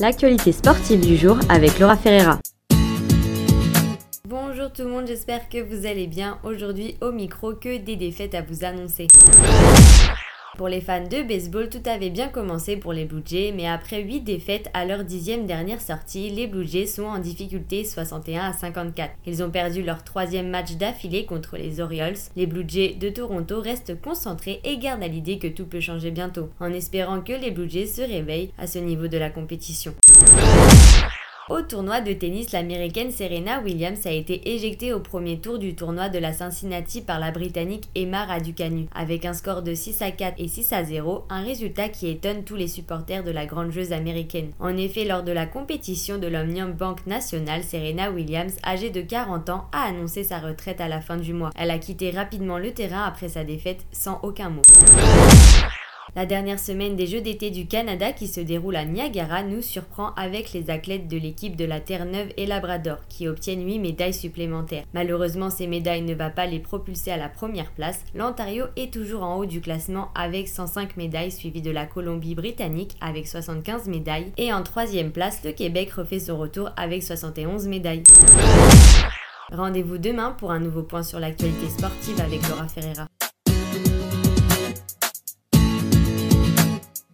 l'actualité sportive du jour avec Laura Ferreira. Bonjour tout le monde, j'espère que vous allez bien. Aujourd'hui au micro, que des défaites à vous annoncer. Pour les fans de baseball, tout avait bien commencé pour les Blue Jays, mais après 8 défaites à leur dixième dernière sortie, les Blue Jays sont en difficulté 61 à 54. Ils ont perdu leur troisième match d'affilée contre les Orioles. Les Blue Jays de Toronto restent concentrés et gardent à l'idée que tout peut changer bientôt, en espérant que les Blue Jays se réveillent à ce niveau de la compétition. Au tournoi de tennis, l'américaine Serena Williams a été éjectée au premier tour du tournoi de la Cincinnati par la britannique Emma Raducanu, avec un score de 6 à 4 et 6 à 0, un résultat qui étonne tous les supporters de la grande joueuse américaine. En effet, lors de la compétition de l'Omnium Bank National, Serena Williams, âgée de 40 ans, a annoncé sa retraite à la fin du mois. Elle a quitté rapidement le terrain après sa défaite sans aucun mot. La dernière semaine des Jeux d'été du Canada qui se déroule à Niagara nous surprend avec les athlètes de l'équipe de la Terre-Neuve et Labrador qui obtiennent 8 médailles supplémentaires. Malheureusement, ces médailles ne vont pas les propulser à la première place. L'Ontario est toujours en haut du classement avec 105 médailles suivi de la Colombie-Britannique avec 75 médailles et en troisième place, le Québec refait son retour avec 71 médailles. Rendez-vous demain pour un nouveau point sur l'actualité sportive avec Laura Ferreira.